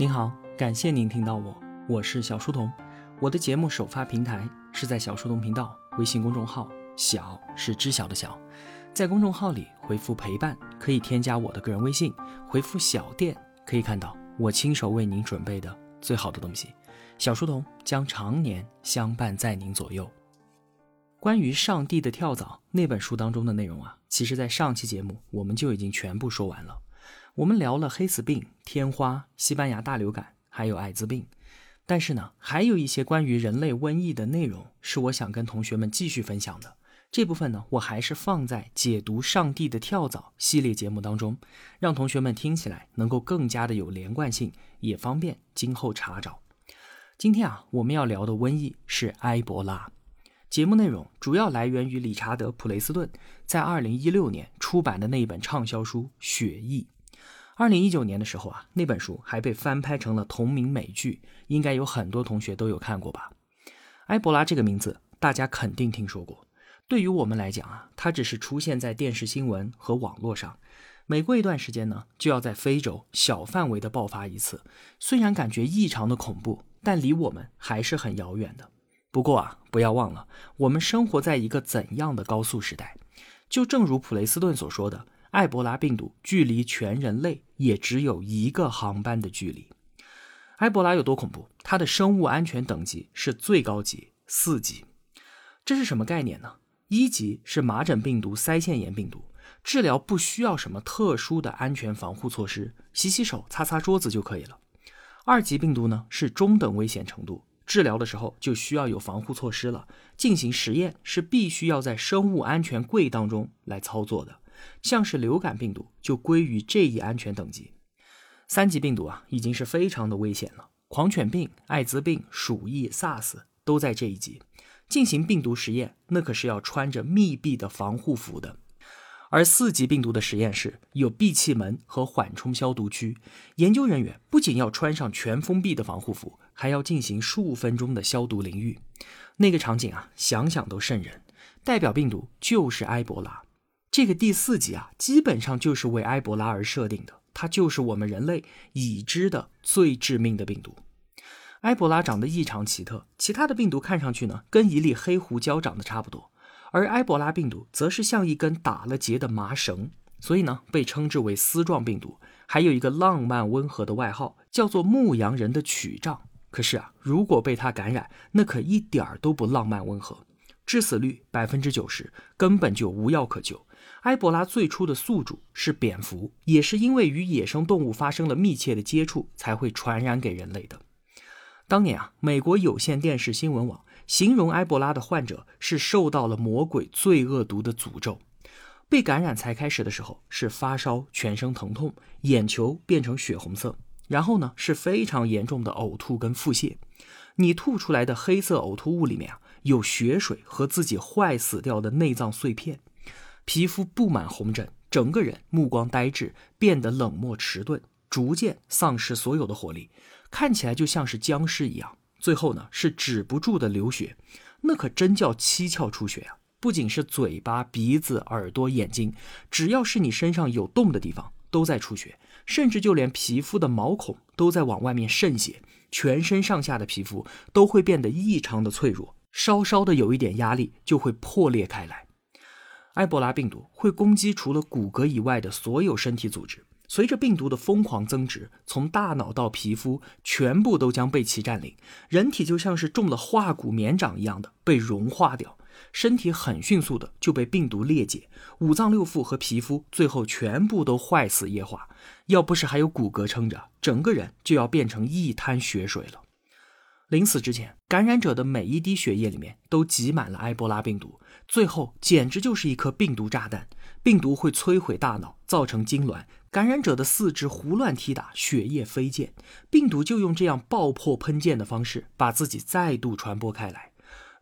您好，感谢您听到我，我是小书童。我的节目首发平台是在小书童频道微信公众号，小是知晓的小，在公众号里回复陪伴，可以添加我的个人微信，回复小店可以看到我亲手为您准备的最好的东西。小书童将常年相伴在您左右。关于上帝的跳蚤那本书当中的内容啊，其实在上期节目我们就已经全部说完了。我们聊了黑死病、天花、西班牙大流感，还有艾滋病，但是呢，还有一些关于人类瘟疫的内容是我想跟同学们继续分享的。这部分呢，我还是放在解读上帝的跳蚤系列节目当中，让同学们听起来能够更加的有连贯性，也方便今后查找。今天啊，我们要聊的瘟疫是埃博拉。节目内容主要来源于理查德·普雷斯顿在2016年出版的那一本畅销书《血疫》。二零一九年的时候啊，那本书还被翻拍成了同名美剧，应该有很多同学都有看过吧？埃博拉这个名字大家肯定听说过。对于我们来讲啊，它只是出现在电视新闻和网络上，每过一段时间呢，就要在非洲小范围的爆发一次。虽然感觉异常的恐怖，但离我们还是很遥远的。不过啊，不要忘了，我们生活在一个怎样的高速时代？就正如普雷斯顿所说的。埃博拉病毒距离全人类也只有一个航班的距离。埃博拉有多恐怖？它的生物安全等级是最高级四级。这是什么概念呢？一级是麻疹病毒、腮腺炎病毒，治疗不需要什么特殊的安全防护措施，洗洗手、擦擦桌子就可以了。二级病毒呢是中等危险程度，治疗的时候就需要有防护措施了，进行实验是必须要在生物安全柜当中来操作的。像是流感病毒就归于这一安全等级，三级病毒啊已经是非常的危险了。狂犬病、艾滋病、鼠疫、SARS 都在这一级。进行病毒实验，那可是要穿着密闭的防护服的。而四级病毒的实验室有闭气门和缓冲消毒区，研究人员不仅要穿上全封闭的防护服，还要进行数分钟的消毒淋浴。那个场景啊，想想都瘆人。代表病毒就是埃博拉。这个第四级啊，基本上就是为埃博拉而设定的，它就是我们人类已知的最致命的病毒。埃博拉长得异常奇特，其他的病毒看上去呢，跟一粒黑胡椒长得差不多，而埃博拉病毒则是像一根打了结的麻绳，所以呢，被称之为丝状病毒，还有一个浪漫温和的外号，叫做牧羊人的曲杖。可是啊，如果被它感染，那可一点儿都不浪漫温和，致死率百分之九十，根本就无药可救。埃博拉最初的宿主是蝙蝠，也是因为与野生动物发生了密切的接触，才会传染给人类的。当年啊，美国有线电视新闻网形容埃博拉的患者是受到了魔鬼最恶毒的诅咒。被感染才开始的时候是发烧、全身疼痛、眼球变成血红色，然后呢是非常严重的呕吐跟腹泻。你吐出来的黑色呕吐物里面啊有血水和自己坏死掉的内脏碎片。皮肤布满红疹，整个人目光呆滞，变得冷漠迟钝，逐渐丧失所有的活力，看起来就像是僵尸一样。最后呢，是止不住的流血，那可真叫七窍出血啊！不仅是嘴巴、鼻子、耳朵、眼睛，只要是你身上有洞的地方都在出血，甚至就连皮肤的毛孔都在往外面渗血，全身上下的皮肤都会变得异常的脆弱，稍稍的有一点压力就会破裂开来。埃博拉病毒会攻击除了骨骼以外的所有身体组织，随着病毒的疯狂增殖，从大脑到皮肤全部都将被其占领，人体就像是中了化骨绵掌一样的被融化掉，身体很迅速的就被病毒裂解，五脏六腑和皮肤最后全部都坏死液化，要不是还有骨骼撑着，整个人就要变成一滩血水了。临死之前，感染者的每一滴血液里面都挤满了埃博拉病毒，最后简直就是一颗病毒炸弹。病毒会摧毁大脑，造成痉挛，感染者的四肢胡乱踢打，血液飞溅。病毒就用这样爆破喷溅的方式，把自己再度传播开来。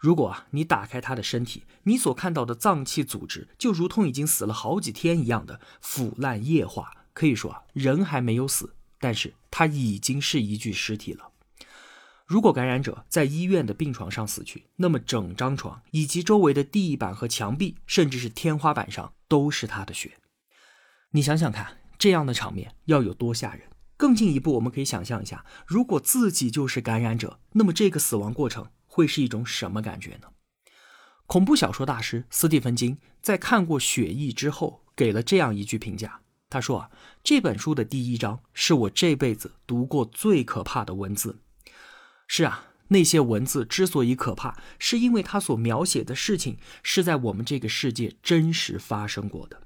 如果啊，你打开他的身体，你所看到的脏器组织就如同已经死了好几天一样的腐烂液化。可以说啊，人还没有死，但是他已经是一具尸体了。如果感染者在医院的病床上死去，那么整张床以及周围的地板和墙壁，甚至是天花板上都是他的血。你想想看，这样的场面要有多吓人？更进一步，我们可以想象一下，如果自己就是感染者，那么这个死亡过程会是一种什么感觉呢？恐怖小说大师斯蒂芬金在看过《血疫》之后，给了这样一句评价。他说：“啊，这本书的第一章是我这辈子读过最可怕的文字。是啊，那些文字之所以可怕，是因为它所描写的事情是在我们这个世界真实发生过的。”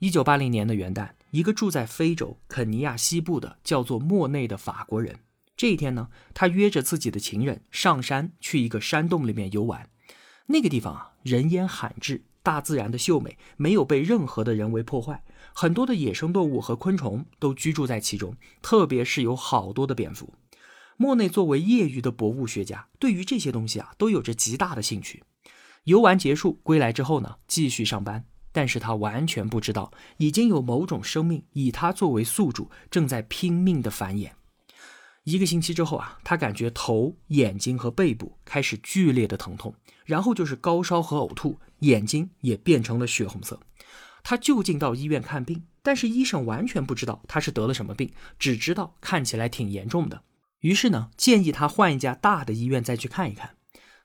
一九八零年的元旦，一个住在非洲肯尼亚西部的叫做莫内的法国人，这一天呢，他约着自己的情人上山去一个山洞里面游玩。那个地方啊，人烟罕至，大自然的秀美没有被任何的人为破坏，很多的野生动物和昆虫都居住在其中，特别是有好多的蝙蝠。莫内作为业余的博物学家，对于这些东西啊，都有着极大的兴趣。游玩结束归来之后呢，继续上班，但是他完全不知道，已经有某种生命以他作为宿主，正在拼命的繁衍。一个星期之后啊，他感觉头、眼睛和背部开始剧烈的疼痛。然后就是高烧和呕吐，眼睛也变成了血红色。他就近到医院看病，但是医生完全不知道他是得了什么病，只知道看起来挺严重的。于是呢，建议他换一家大的医院再去看一看。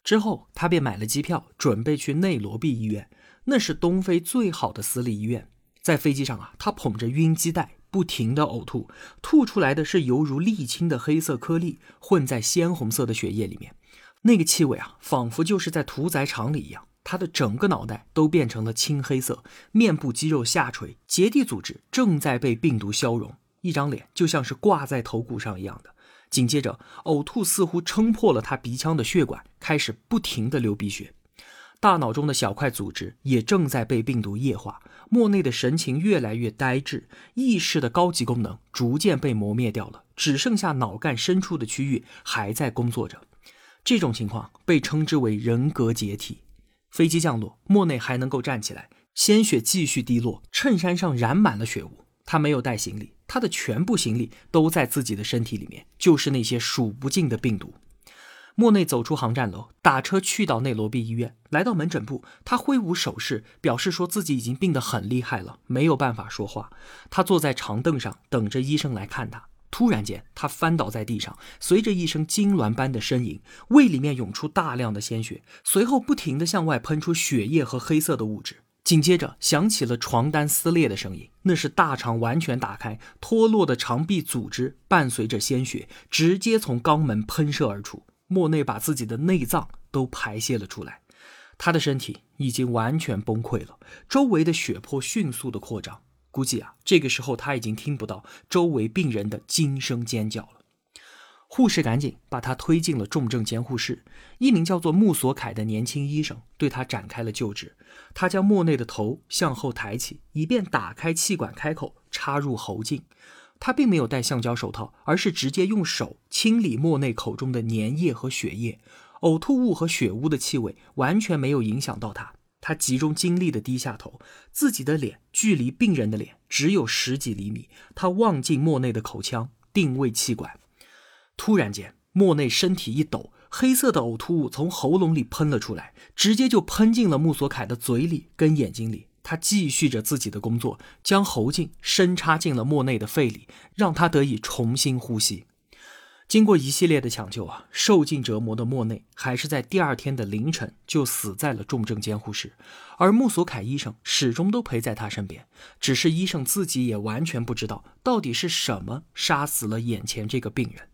之后他便买了机票，准备去内罗毕医院，那是东非最好的私立医院。在飞机上啊，他捧着晕机袋，不停的呕吐，吐出来的是犹如沥青的黑色颗粒，混在鲜红色的血液里面。那个气味啊，仿佛就是在屠宰场里一样。他的整个脑袋都变成了青黑色，面部肌肉下垂，结缔组织正在被病毒消融，一张脸就像是挂在头骨上一样的。紧接着，呕吐似乎撑破了他鼻腔的血管，开始不停的流鼻血。大脑中的小块组织也正在被病毒液化。莫内的神情越来越呆滞，意识的高级功能逐渐被磨灭掉了，只剩下脑干深处的区域还在工作着。这种情况被称之为人格解体。飞机降落，莫内还能够站起来，鲜血继续滴落，衬衫上染满了血污。他没有带行李，他的全部行李都在自己的身体里面，就是那些数不尽的病毒。莫内走出航站楼，打车去到内罗毕医院。来到门诊部，他挥舞手势，表示说自己已经病得很厉害了，没有办法说话。他坐在长凳上，等着医生来看他。突然间，他翻倒在地上，随着一声痉挛般的呻吟，胃里面涌出大量的鲜血，随后不停地向外喷出血液和黑色的物质。紧接着响起了床单撕裂的声音，那是大肠完全打开，脱落的肠壁组织伴随着鲜血直接从肛门喷射而出。莫内把自己的内脏都排泄了出来，他的身体已经完全崩溃了，周围的血泊迅速的扩张。估计啊，这个时候他已经听不到周围病人的惊声尖叫了。护士赶紧把他推进了重症监护室。一名叫做穆索凯的年轻医生对他展开了救治。他将莫内的头向后抬起，以便打开气管开口，插入喉镜。他并没有戴橡胶手套，而是直接用手清理莫内口中的粘液和血液。呕吐物和血污的气味完全没有影响到他。他集中精力的低下头，自己的脸距离病人的脸只有十几厘米。他望进莫内的口腔，定位气管。突然间，莫内身体一抖，黑色的呕吐物从喉咙里喷了出来，直接就喷进了穆索凯的嘴里跟眼睛里。他继续着自己的工作，将喉镜深插进了莫内的肺里，让他得以重新呼吸。经过一系列的抢救啊，受尽折磨的莫内还是在第二天的凌晨就死在了重症监护室，而穆索凯医生始终都陪在他身边。只是医生自己也完全不知道到底是什么杀死了眼前这个病人。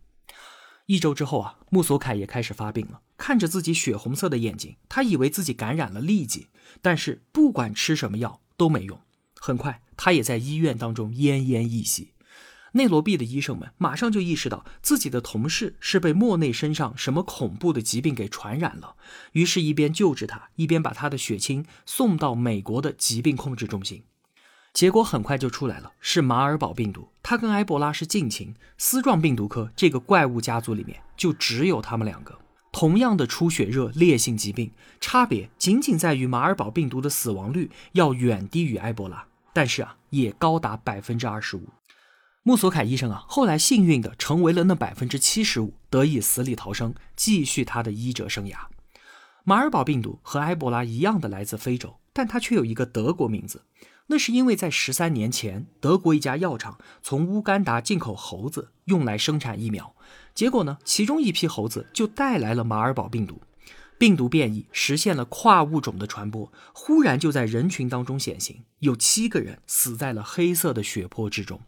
一周之后啊，穆索凯也开始发病了。看着自己血红色的眼睛，他以为自己感染了痢疾，但是不管吃什么药都没用。很快，他也在医院当中奄奄一息。内罗毕的医生们马上就意识到自己的同事是被莫内身上什么恐怖的疾病给传染了，于是，一边救治他，一边把他的血清送到美国的疾病控制中心。结果很快就出来了，是马尔堡病毒。它跟埃博拉是近亲，丝状病毒科这个怪物家族里面就只有他们两个。同样的出血热烈性疾病，差别仅仅在于马尔堡病毒的死亡率要远低于埃博拉，但是啊，也高达百分之二十五。穆索凯医生啊，后来幸运的成为了那百分之七十五，得以死里逃生，继续他的医者生涯。马尔堡病毒和埃博拉一样的来自非洲，但它却有一个德国名字。那是因为在十三年前，德国一家药厂从乌干达进口猴子用来生产疫苗，结果呢，其中一批猴子就带来了马尔堡病毒。病毒变异实现了跨物种的传播，忽然就在人群当中显形，有七个人死在了黑色的血泊之中。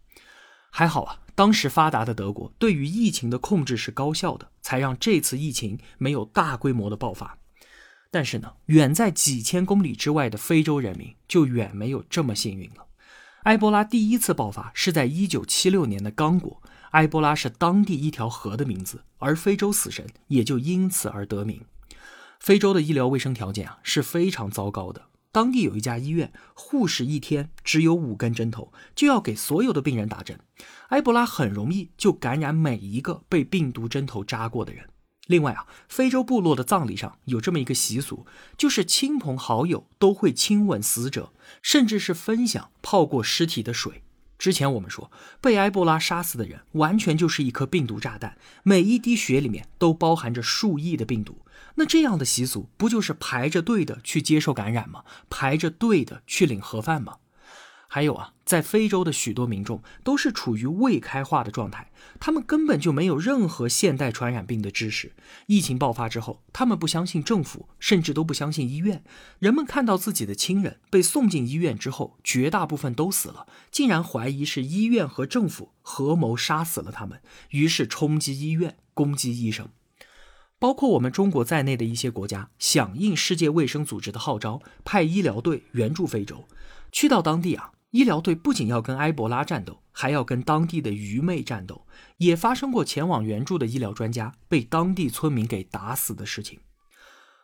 还好啊，当时发达的德国对于疫情的控制是高效的，才让这次疫情没有大规模的爆发。但是呢，远在几千公里之外的非洲人民就远没有这么幸运了。埃博拉第一次爆发是在一九七六年的刚果，埃博拉是当地一条河的名字，而非洲死神也就因此而得名。非洲的医疗卫生条件啊是非常糟糕的。当地有一家医院，护士一天只有五根针头，就要给所有的病人打针。埃博拉很容易就感染每一个被病毒针头扎过的人。另外啊，非洲部落的葬礼上有这么一个习俗，就是亲朋好友都会亲吻死者，甚至是分享泡过尸体的水。之前我们说，被埃博拉杀死的人完全就是一颗病毒炸弹，每一滴血里面都包含着数亿的病毒。那这样的习俗不就是排着队的去接受感染吗？排着队的去领盒饭吗？还有啊，在非洲的许多民众都是处于未开化的状态，他们根本就没有任何现代传染病的知识。疫情爆发之后，他们不相信政府，甚至都不相信医院。人们看到自己的亲人被送进医院之后，绝大部分都死了，竟然怀疑是医院和政府合谋杀死了他们，于是冲击医院，攻击医生。包括我们中国在内的一些国家，响应世界卫生组织的号召，派医疗队援助非洲。去到当地啊，医疗队不仅要跟埃博拉战斗，还要跟当地的愚昧战斗。也发生过前往援助的医疗专家被当地村民给打死的事情。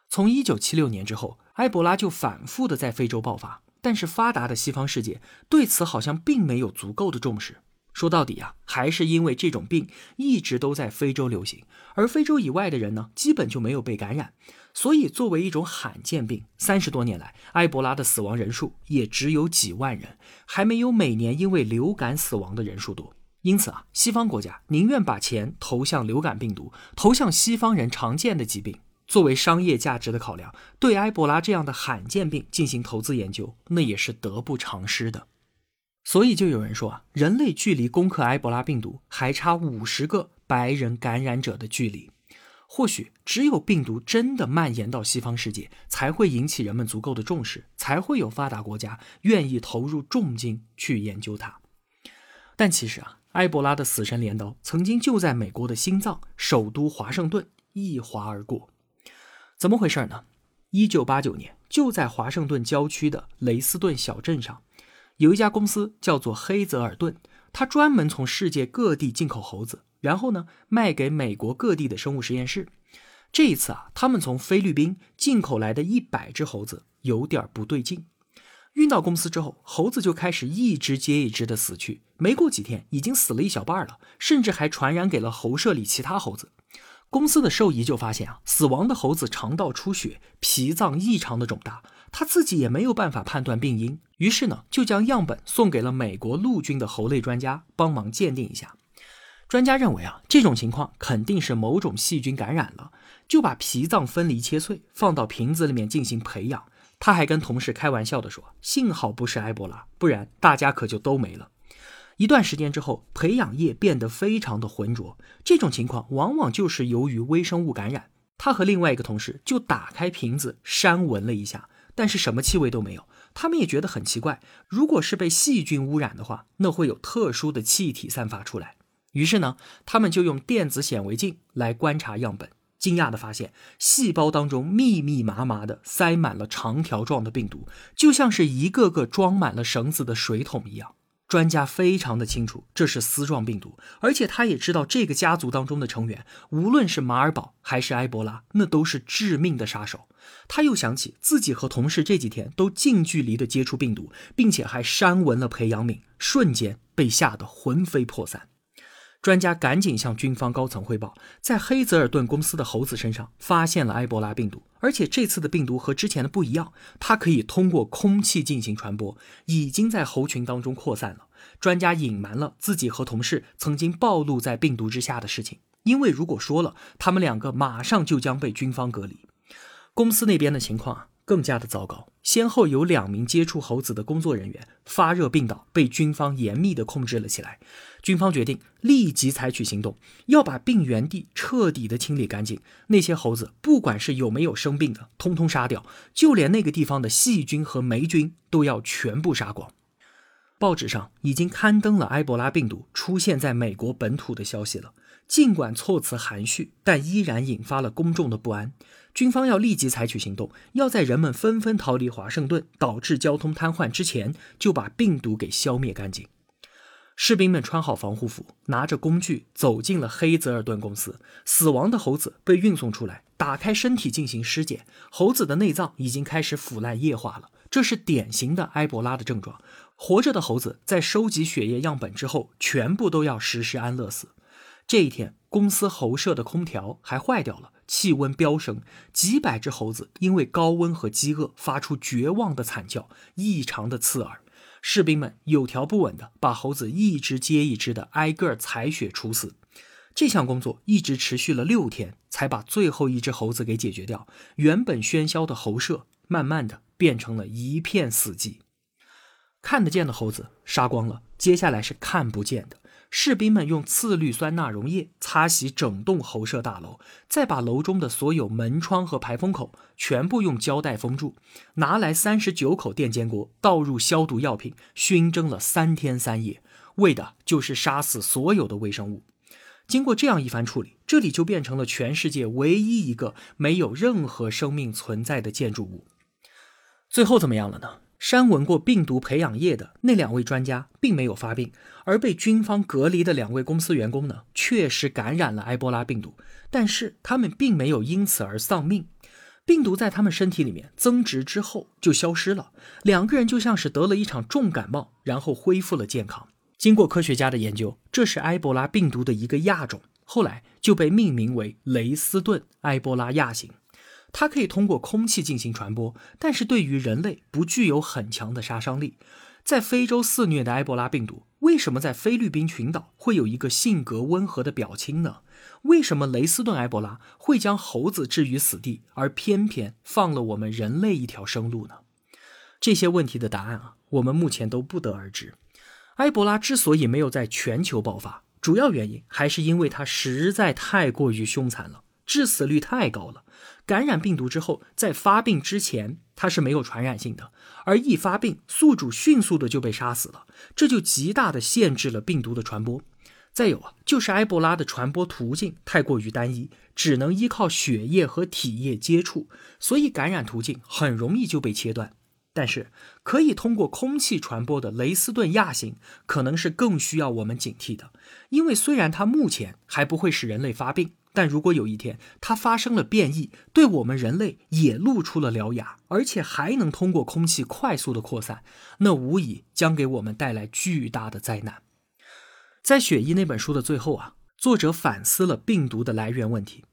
从一九七六年之后，埃博拉就反复的在非洲爆发，但是发达的西方世界对此好像并没有足够的重视。说到底啊，还是因为这种病一直都在非洲流行，而非洲以外的人呢，基本就没有被感染。所以，作为一种罕见病，三十多年来，埃博拉的死亡人数也只有几万人，还没有每年因为流感死亡的人数多。因此啊，西方国家宁愿把钱投向流感病毒，投向西方人常见的疾病，作为商业价值的考量，对埃博拉这样的罕见病进行投资研究，那也是得不偿失的。所以就有人说啊，人类距离攻克埃博拉病毒还差五十个白人感染者的距离。或许只有病毒真的蔓延到西方世界，才会引起人们足够的重视，才会有发达国家愿意投入重金去研究它。但其实啊，埃博拉的死神镰刀曾经就在美国的心脏首都华盛顿一划而过。怎么回事呢？一九八九年，就在华盛顿郊区的雷斯顿小镇上。有一家公司叫做黑泽尔顿，它专门从世界各地进口猴子，然后呢卖给美国各地的生物实验室。这一次啊，他们从菲律宾进口来的一百只猴子有点不对劲。运到公司之后，猴子就开始一只接一只的死去，没过几天已经死了一小半了，甚至还传染给了猴舍里其他猴子。公司的兽医就发现啊，死亡的猴子肠道出血，脾脏异常的肿大。他自己也没有办法判断病因，于是呢，就将样本送给了美国陆军的猴类专家帮忙鉴定一下。专家认为啊，这种情况肯定是某种细菌感染了，就把脾脏分离切碎，放到瓶子里面进行培养。他还跟同事开玩笑的说：“幸好不是埃博拉，不然大家可就都没了。”一段时间之后，培养液变得非常的浑浊，这种情况往往就是由于微生物感染。他和另外一个同事就打开瓶子扇闻了一下。但是什么气味都没有，他们也觉得很奇怪。如果是被细菌污染的话，那会有特殊的气体散发出来。于是呢，他们就用电子显微镜来观察样本，惊讶地发现，细胞当中密密麻麻地塞满了长条状的病毒，就像是一个个装满了绳子的水桶一样。专家非常的清楚，这是丝状病毒，而且他也知道这个家族当中的成员，无论是马尔堡还是埃博拉，那都是致命的杀手。他又想起自己和同事这几天都近距离的接触病毒，并且还扇闻了培养皿，瞬间被吓得魂飞魄散。专家赶紧向军方高层汇报，在黑泽尔顿公司的猴子身上发现了埃博拉病毒，而且这次的病毒和之前的不一样，它可以通过空气进行传播，已经在猴群当中扩散了。专家隐瞒了自己和同事曾经暴露在病毒之下的事情，因为如果说了，他们两个马上就将被军方隔离。公司那边的情况更加的糟糕。先后有两名接触猴子的工作人员发热病倒，被军方严密的控制了起来。军方决定立即采取行动，要把病原地彻底的清理干净。那些猴子，不管是有没有生病的，通通杀掉，就连那个地方的细菌和霉菌都要全部杀光。报纸上已经刊登了埃博拉病毒出现在美国本土的消息了。尽管措辞含蓄，但依然引发了公众的不安。军方要立即采取行动，要在人们纷纷逃离华盛顿，导致交通瘫痪之前，就把病毒给消灭干净。士兵们穿好防护服，拿着工具走进了黑泽尔顿公司。死亡的猴子被运送出来，打开身体进行尸检。猴子的内脏已经开始腐烂液化了，这是典型的埃博拉的症状。活着的猴子在收集血液样本之后，全部都要实施安乐死。这一天，公司猴舍的空调还坏掉了，气温飙升，几百只猴子因为高温和饥饿发出绝望的惨叫，异常的刺耳。士兵们有条不紊的把猴子一只接一只的挨个采血处死，这项工作一直持续了六天，才把最后一只猴子给解决掉。原本喧嚣的猴舍，慢慢的变成了一片死寂。看得见的猴子杀光了，接下来是看不见的。士兵们用次氯酸钠溶液擦洗整栋喉舍大楼，再把楼中的所有门窗和排风口全部用胶带封住，拿来三十九口电煎锅倒入消毒药品，熏蒸了三天三夜，为的就是杀死所有的微生物。经过这样一番处理，这里就变成了全世界唯一一个没有任何生命存在的建筑物。最后怎么样了呢？删闻过病毒培养液的那两位专家并没有发病，而被军方隔离的两位公司员工呢，确实感染了埃博拉病毒，但是他们并没有因此而丧命。病毒在他们身体里面增殖之后就消失了，两个人就像是得了一场重感冒，然后恢复了健康。经过科学家的研究，这是埃博拉病毒的一个亚种，后来就被命名为雷斯顿埃博拉亚型。它可以通过空气进行传播，但是对于人类不具有很强的杀伤力。在非洲肆虐的埃博拉病毒，为什么在菲律宾群岛会有一个性格温和的表亲呢？为什么雷斯顿埃博拉会将猴子置于死地，而偏偏放了我们人类一条生路呢？这些问题的答案啊，我们目前都不得而知。埃博拉之所以没有在全球爆发，主要原因还是因为它实在太过于凶残了，致死率太高了。感染病毒之后，在发病之前，它是没有传染性的；而一发病，宿主迅速的就被杀死了，这就极大的限制了病毒的传播。再有啊，就是埃博拉的传播途径太过于单一，只能依靠血液和体液接触，所以感染途径很容易就被切断。但是，可以通过空气传播的雷斯顿亚型，可能是更需要我们警惕的，因为虽然它目前还不会使人类发病。但如果有一天它发生了变异，对我们人类也露出了獠牙，而且还能通过空气快速的扩散，那无疑将给我们带来巨大的灾难。在《雪衣》那本书的最后啊，作者反思了病毒的来源问题。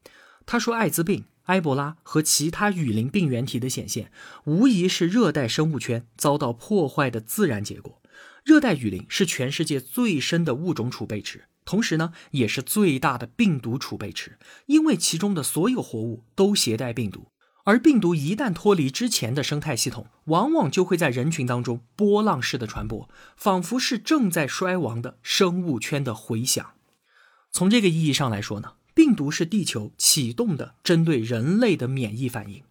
他说，艾滋病、埃博拉和其他雨林病原体的显现，无疑是热带生物圈遭到破坏的自然结果。热带雨林是全世界最深的物种储备池。同时呢，也是最大的病毒储备池，因为其中的所有活物都携带病毒，而病毒一旦脱离之前的生态系统，往往就会在人群当中波浪式的传播，仿佛是正在衰亡的生物圈的回响。从这个意义上来说呢，病毒是地球启动的针对人类的免疫反应，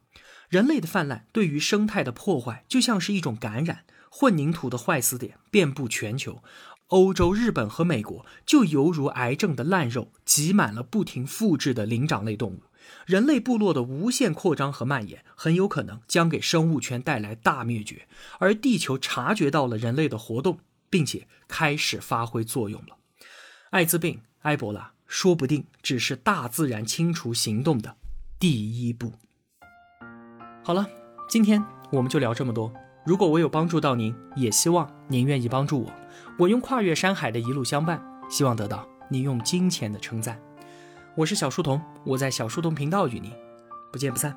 人类的泛滥对于生态的破坏就像是一种感染，混凝土的坏死点遍布全球。欧洲、日本和美国就犹如癌症的烂肉，挤满了不停复制的灵长类动物。人类部落的无限扩张和蔓延，很有可能将给生物圈带来大灭绝。而地球察觉到了人类的活动，并且开始发挥作用了。艾滋病、埃博拉，说不定只是大自然清除行动的第一步。好了，今天我们就聊这么多。如果我有帮助到您，也希望您愿意帮助我。我用跨越山海的一路相伴，希望得到你用金钱的称赞。我是小书童，我在小书童频道与你不见不散。